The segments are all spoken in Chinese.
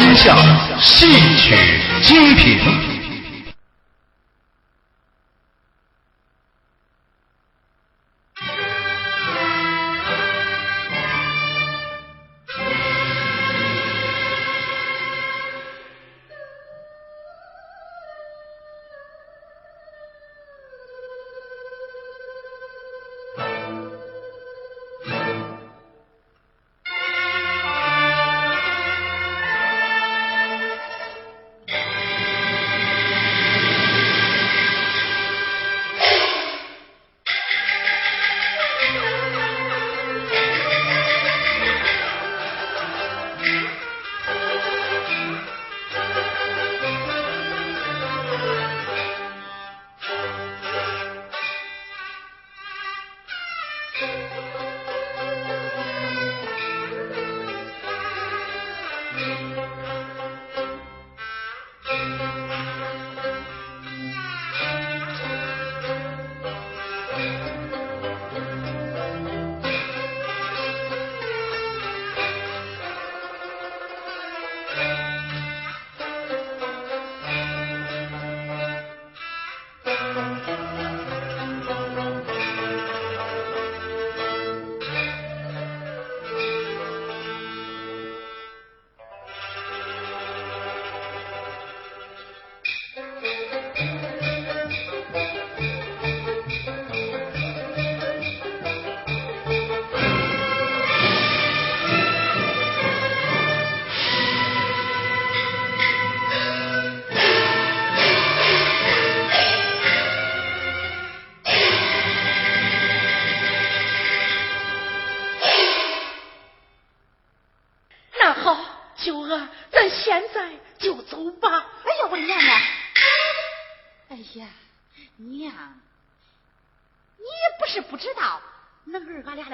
音响，戏曲精品。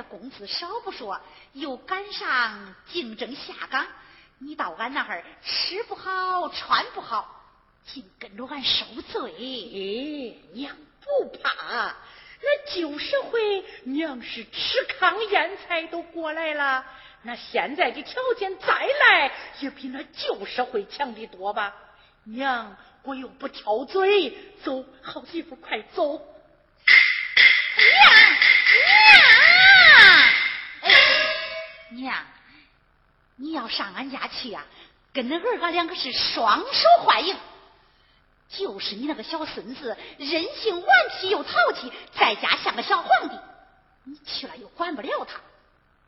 工资少不说，又赶上竞争下岗，你到俺那儿吃不好穿不好，竟跟着俺受罪。哎，娘不怕，那旧社会娘是吃糠咽菜都过来了，那现在的条件再来也比那旧社会强的多吧？娘，我又不挑嘴，走，好媳妇，快走。娘，娘。娘，你要上俺家去呀？跟恁儿俺两个是双手欢迎。就是你那个小孙子，任性顽皮又淘气，在家像个小皇帝。你去了又管不了他，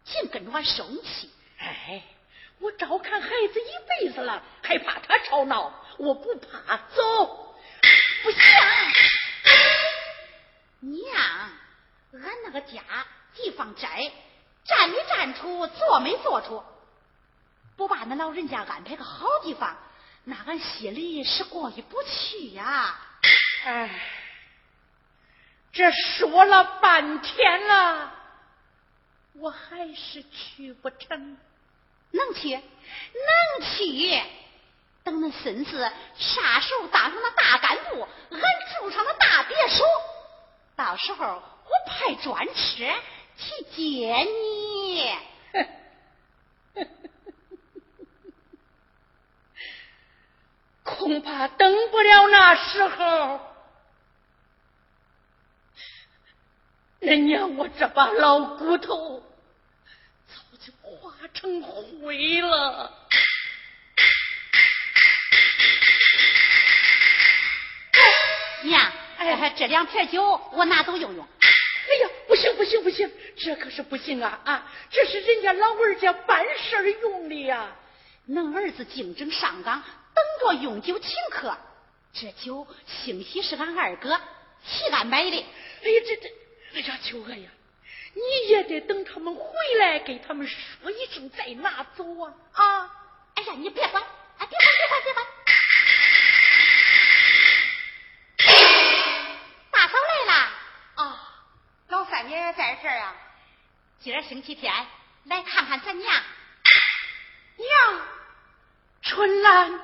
净跟着俺生气。哎，我照看孩子一辈子了，还怕他吵闹？我不怕，走。不行，娘，俺那个家地方窄。站没站出，坐没坐出，不把那老人家安排个好地方，那俺心里是过意不去呀。哎，这说了半天了，我还是去不成。能去，能去。等恁孙子啥时候当上那大干部，俺住上那大别墅，到时候我派专车。去接你，恐怕等不了那时候。人娘，我这把老骨头早就化成灰了。娘，哎，这两瓶酒我拿走用用。哎呀，不行不行不行，这可是不行啊啊！这是人家老二家办事用的呀。恁儿子竞争上岗，等着用酒请客，这酒兴许是俺二哥替俺买的。哎呀，这这，哎呀，秋娥呀，你也得等他们回来，给他们说一声再拿走啊啊！哎呀，你别管，哎，别管别管别管。在这儿啊，今儿星期天，来看看咱娘。娘，春兰，娘，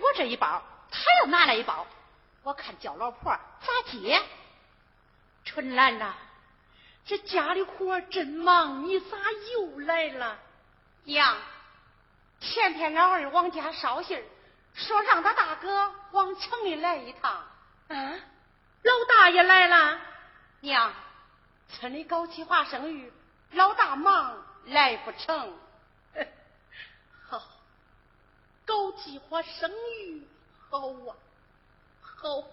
我这一包，他又拿来一包，我看叫老婆咋接？春兰呐，这家里活真忙，你咋又来了？娘，前天老二往家捎信说让他大哥往城里来一趟。啊，老大爷来了。娘，村里搞计划生育，老大忙来不成。好，搞计划生育，好啊，好。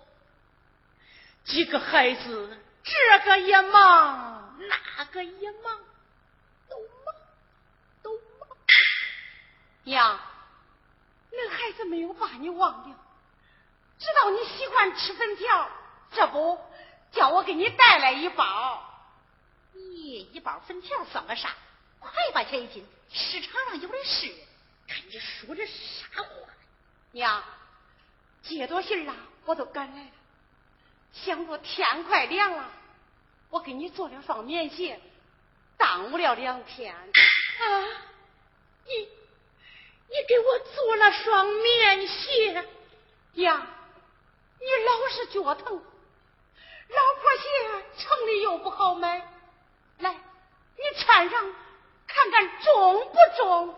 几个孩子，这个也忙，那个也忙，都忙，都忙。娘，那孩子没有把你忘掉，知道你喜欢吃粉条，这不叫我给你带来一包。咦，一包粉条算个啥？快把钱一斤，市场上有的是。看你说的啥话？娘，接多信啊，我都赶来了。想着天快凉了，我给你做了双棉鞋，耽误了两天。啊，你你给我做了双棉鞋呀？你老是脚疼，老婆鞋城里又不好买，来，你穿上看看中不中？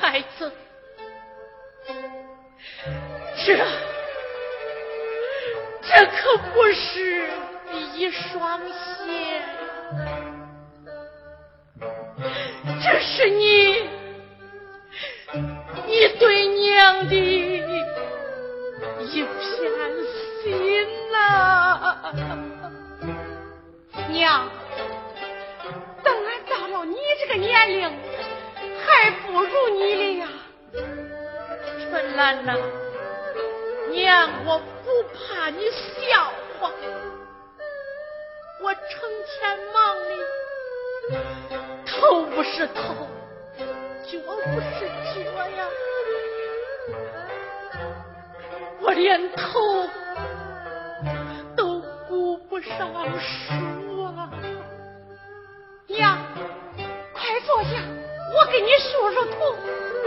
孩子，这这可不是一双鞋，这是你你对娘的一片心呐。娘，等俺到了你这个年龄。还不如你的呀春兰呐娘我不怕你笑话。我成天忙的头不是头脚不是脚呀。我连头都顾不上梳啊给你梳梳头。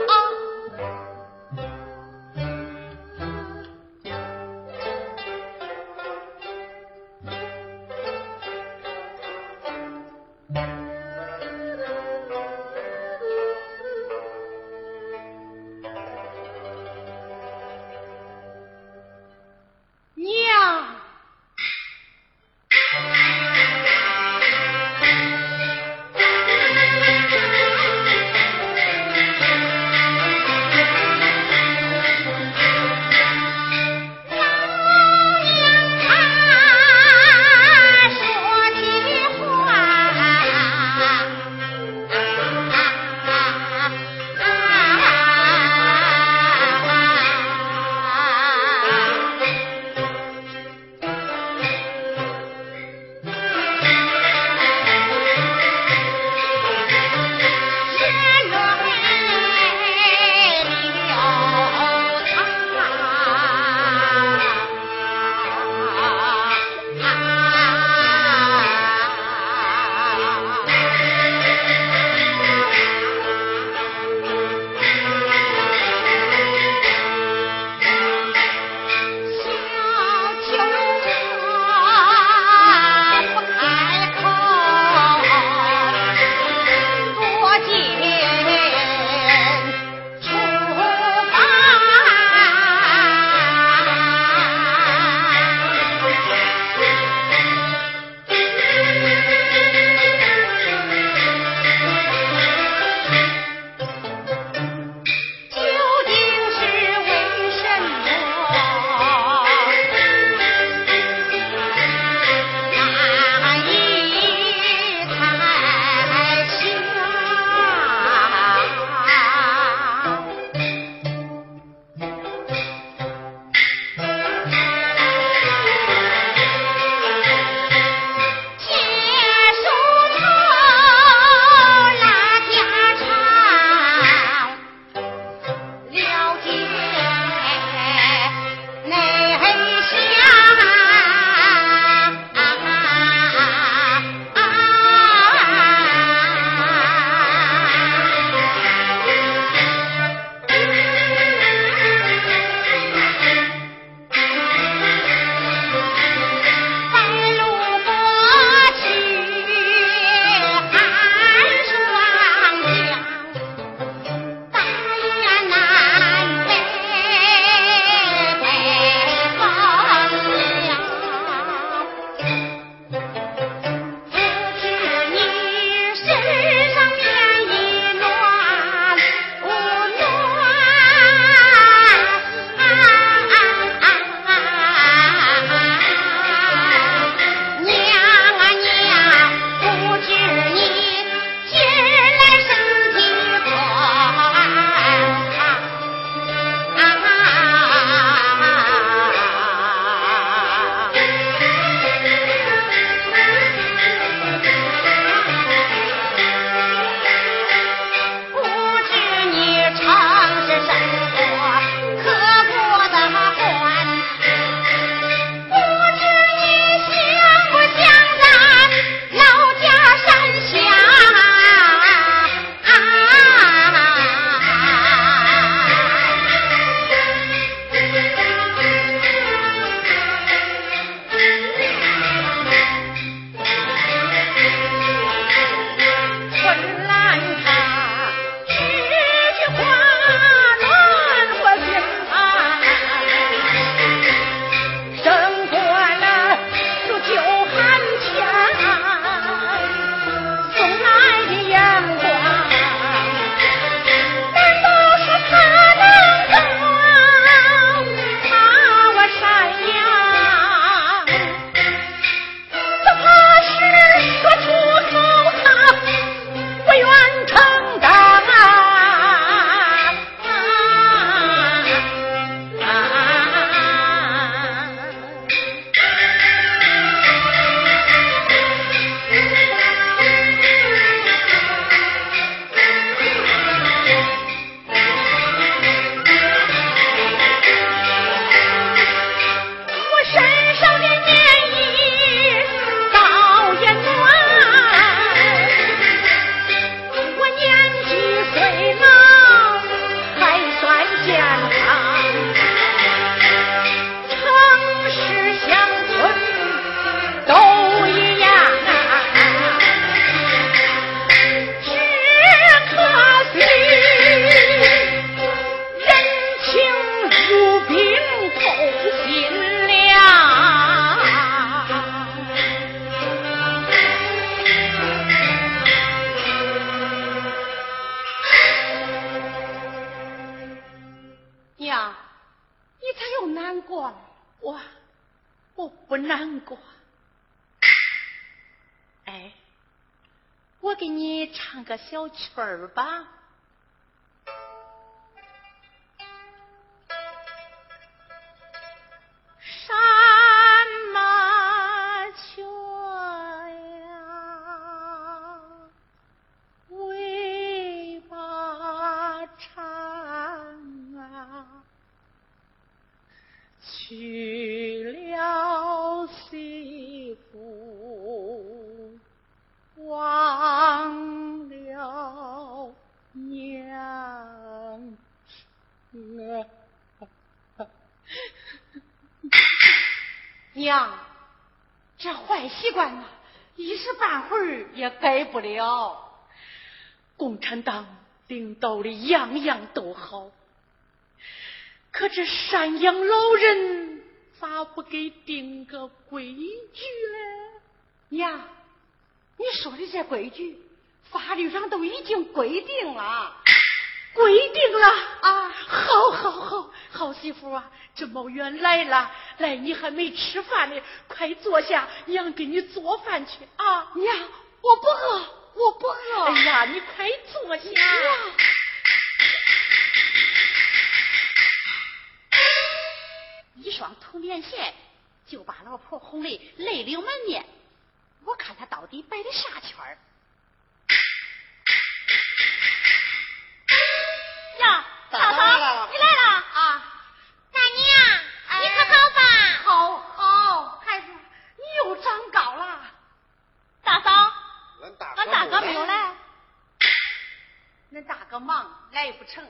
小曲儿吧。习惯啊，一时半会儿也改不了。共产党领导的样样都好，可这赡养老人咋不给定个规矩？娘，你说的这规矩，法律上都已经规定了。规定了啊！好，好，好，好媳妇啊！这毛远来了，来，你还没吃饭呢，快坐下，娘给你做饭去啊！娘，我不饿，我不饿。哎呀，你快坐下。一双土棉鞋就把老婆哄得泪流满面，我看他到底摆的啥圈儿。嫂嫂，你来了啊！大娘，你可好吧？好，好，孩子，你又长高了。大嫂，俺大俺大哥没有来。忙，来不成。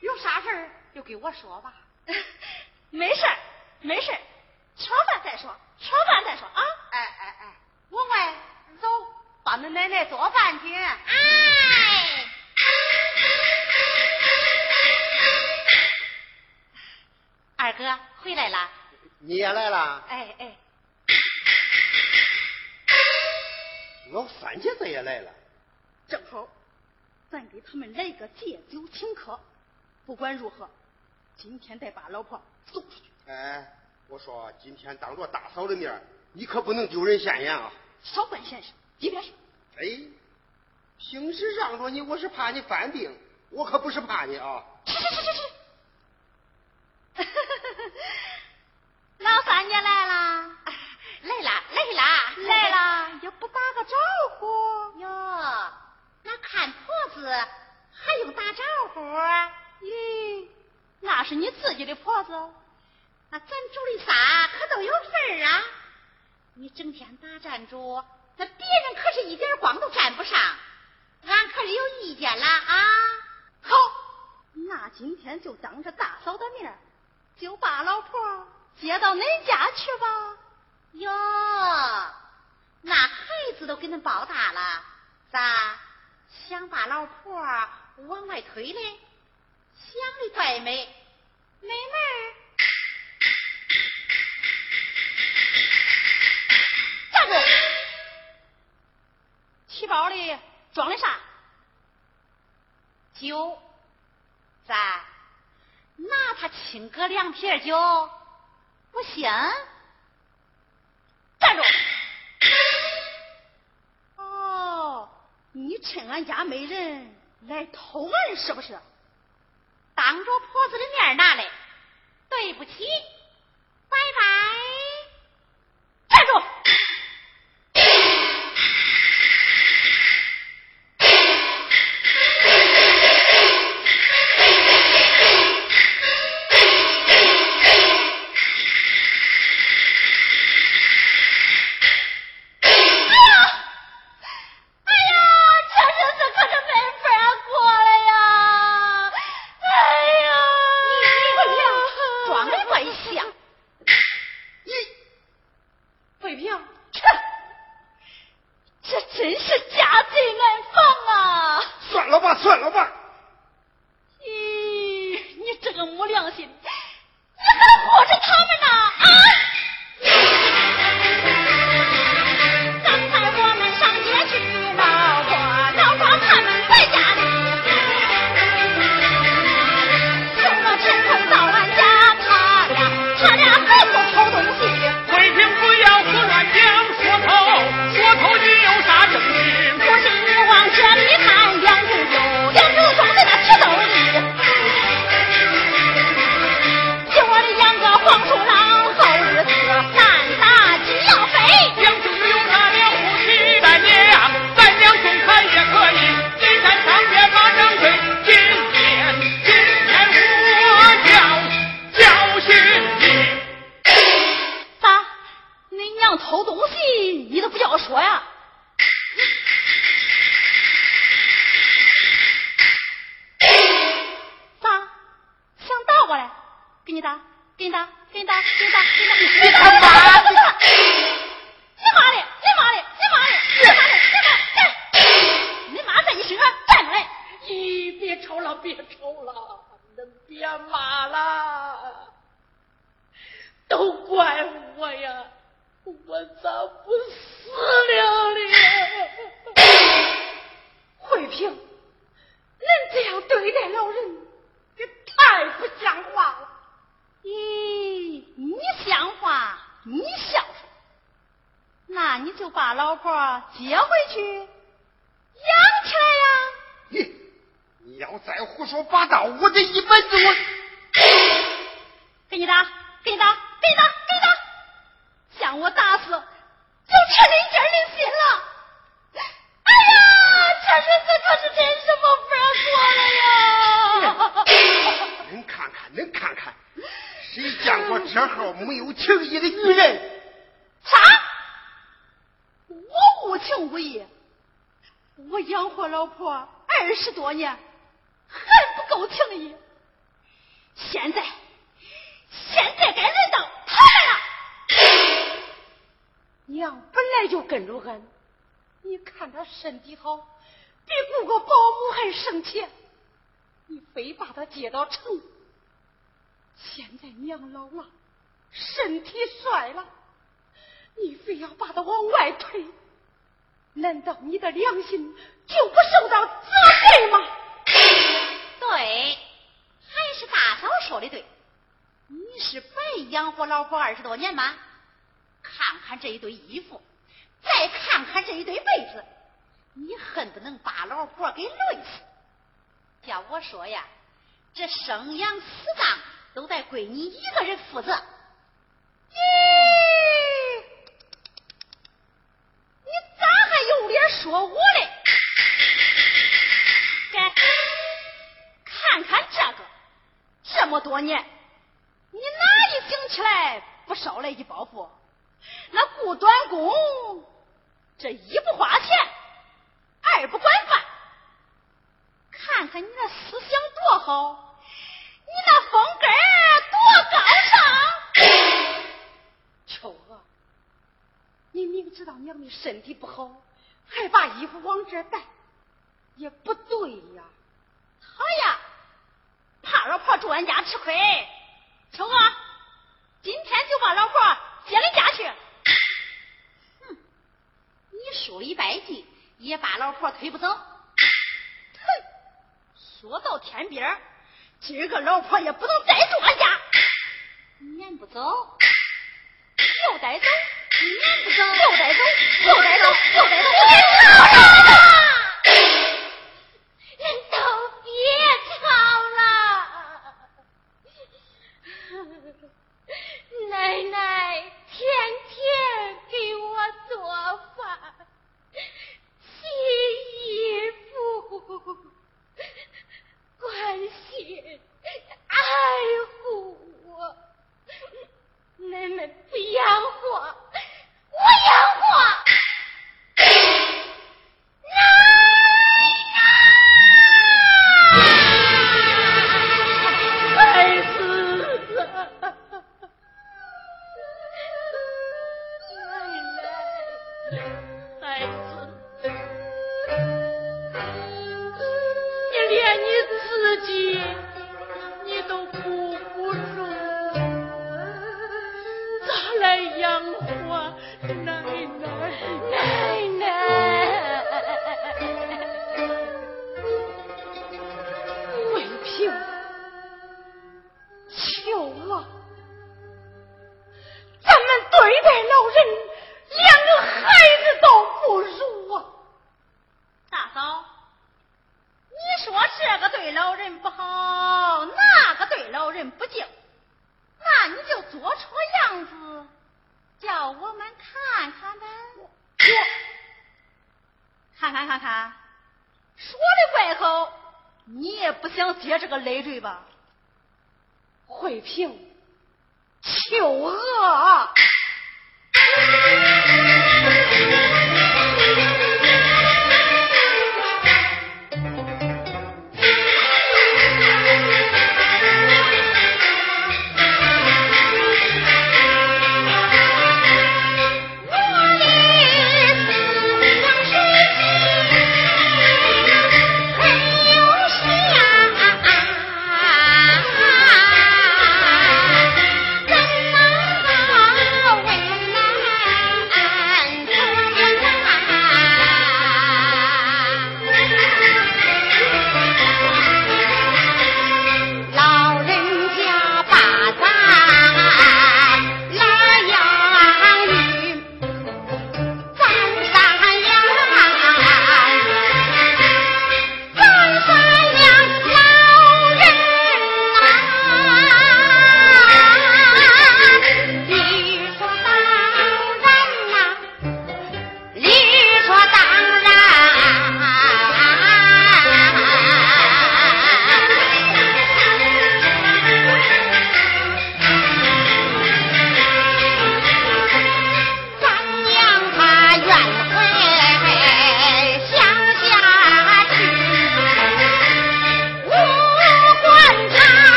有啥事儿就给我说吧。没事儿没事吃完饭再说，吃完饭再说啊。哎哎哎，文文，走。帮恁奶奶做饭去。哎，二哥回来了。你也来了。哎哎。老三姐子也来了。正好，咱给他们来个借酒请客。不管如何，今天得把老婆送出去。哎，我说今天当着大嫂的面，你可不能丢人现眼啊。少管闲事。一边去，哎，平时让着你，我是怕你犯病，我可不是怕你啊。去去去去去！老三姐来了，来了来了来了，也不打个哟。那看婆子还用打招呼？咦，那是你自己的婆子，那咱煮的仨可都有份儿啊。你整天打站住。那别人可是一点光都沾不上，俺可是有意见了啊！好，那今天就当着大嫂的面，就把老婆接到恁家去吧。哟，那孩子都给恁抱大了，咋想把老婆往外推嘞？想的怪美，美门站住！提包里装的啥？酒。咋？拿他亲哥两瓶酒，不行？站住！你趁俺家没人来偷人是不是？当着婆子的面拿来，对不起，拜拜。老婆接回去养起来呀？你你要再胡说八道，我这一辈子我给你打，给你打，给你打，给你打！将我打死，就吃你一件人心了。哎呀，这日子可是真是没法过了呀！恁看看，恁看看，谁见过这号没有情义的女人？啥？无情无义，我养活老婆二十多年，还不够情义。现在，现在该轮到他了。娘本来就跟着俺，你看他身体好，比雇个保姆还省钱，你非把他接到城。现在娘老了，身体衰了，你非要把他往外推，难道你的良心就不受到责备吗？对，还是大嫂说的对。你是白养活老婆二十多年吗？看看这一堆衣服，再看看这一堆被子，你恨不能把老婆给累死。叫我说呀，这生养死葬都得归你一个人负责。咦，你咋还有脸说我嘞？该看看这个，这么多年，你哪一醒起来不捎来一包袱？那雇短工，这一不花钱，二不管饭。看看你那思想多好，你那风格多高尚。秋娥，你明知道娘的身体不好，还把衣服往这带，也不对呀。他呀，怕老婆住俺家吃亏。秋娥，今天就把老婆接回家去。哼，你书里拜记，也把老婆推不走。哼，说到天边，今儿个老婆也不能再住俺家。撵不走，又带走，撵不走，又带走，又带走，又带走，人都别吵了。奶奶天看看看看，说的怪好，你也不想接这个累赘吧？惠萍，秋娥。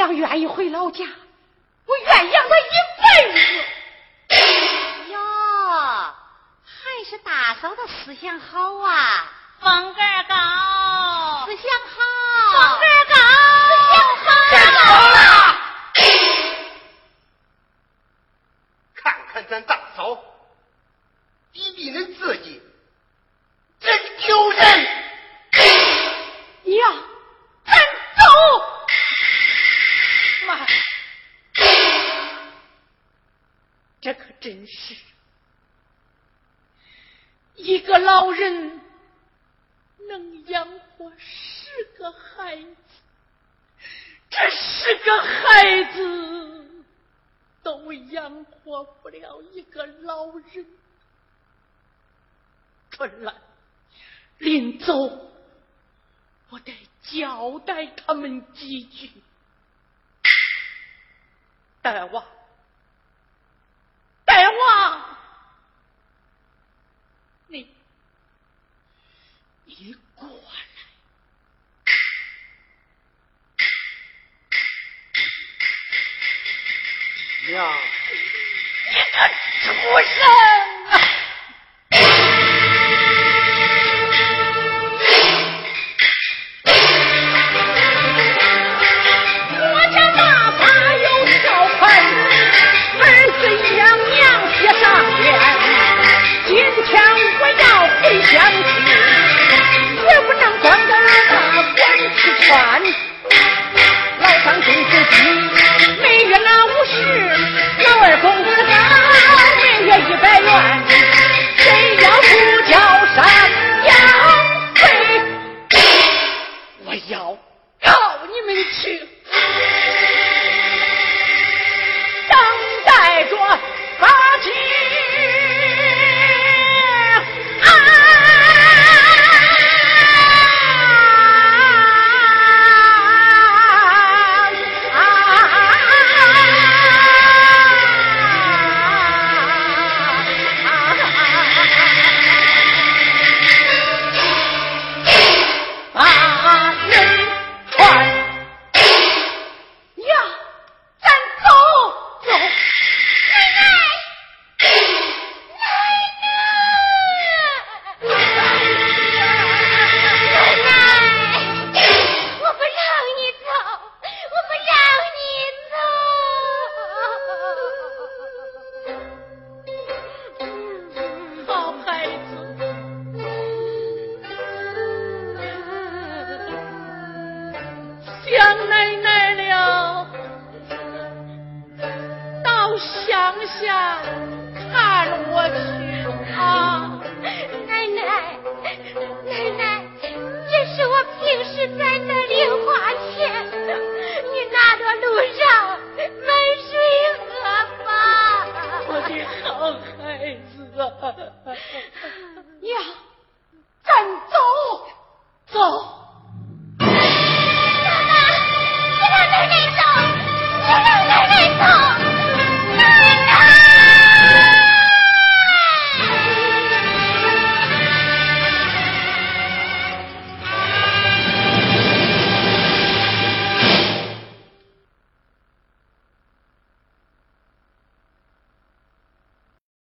娘愿意回老家，我愿养他一辈子。哟，还是大嫂的思想好啊，风格高，思想好，风格高，思想好了，看看咱大嫂，比比恁自己，真丢人。娘，咱走。妈，这可真是一个老人能养活十个孩子，这十个孩子都养活不了一个老人。春兰，临走。我得交代他们几句。大王，大王，你你过来，娘，你个畜生啊！我家爸爸有条根，儿子养娘贴上边。今天我要回乡去，也不能光着老大管吃穿。老三工资低，每月拿五十，老二公。啊！乡下看我去。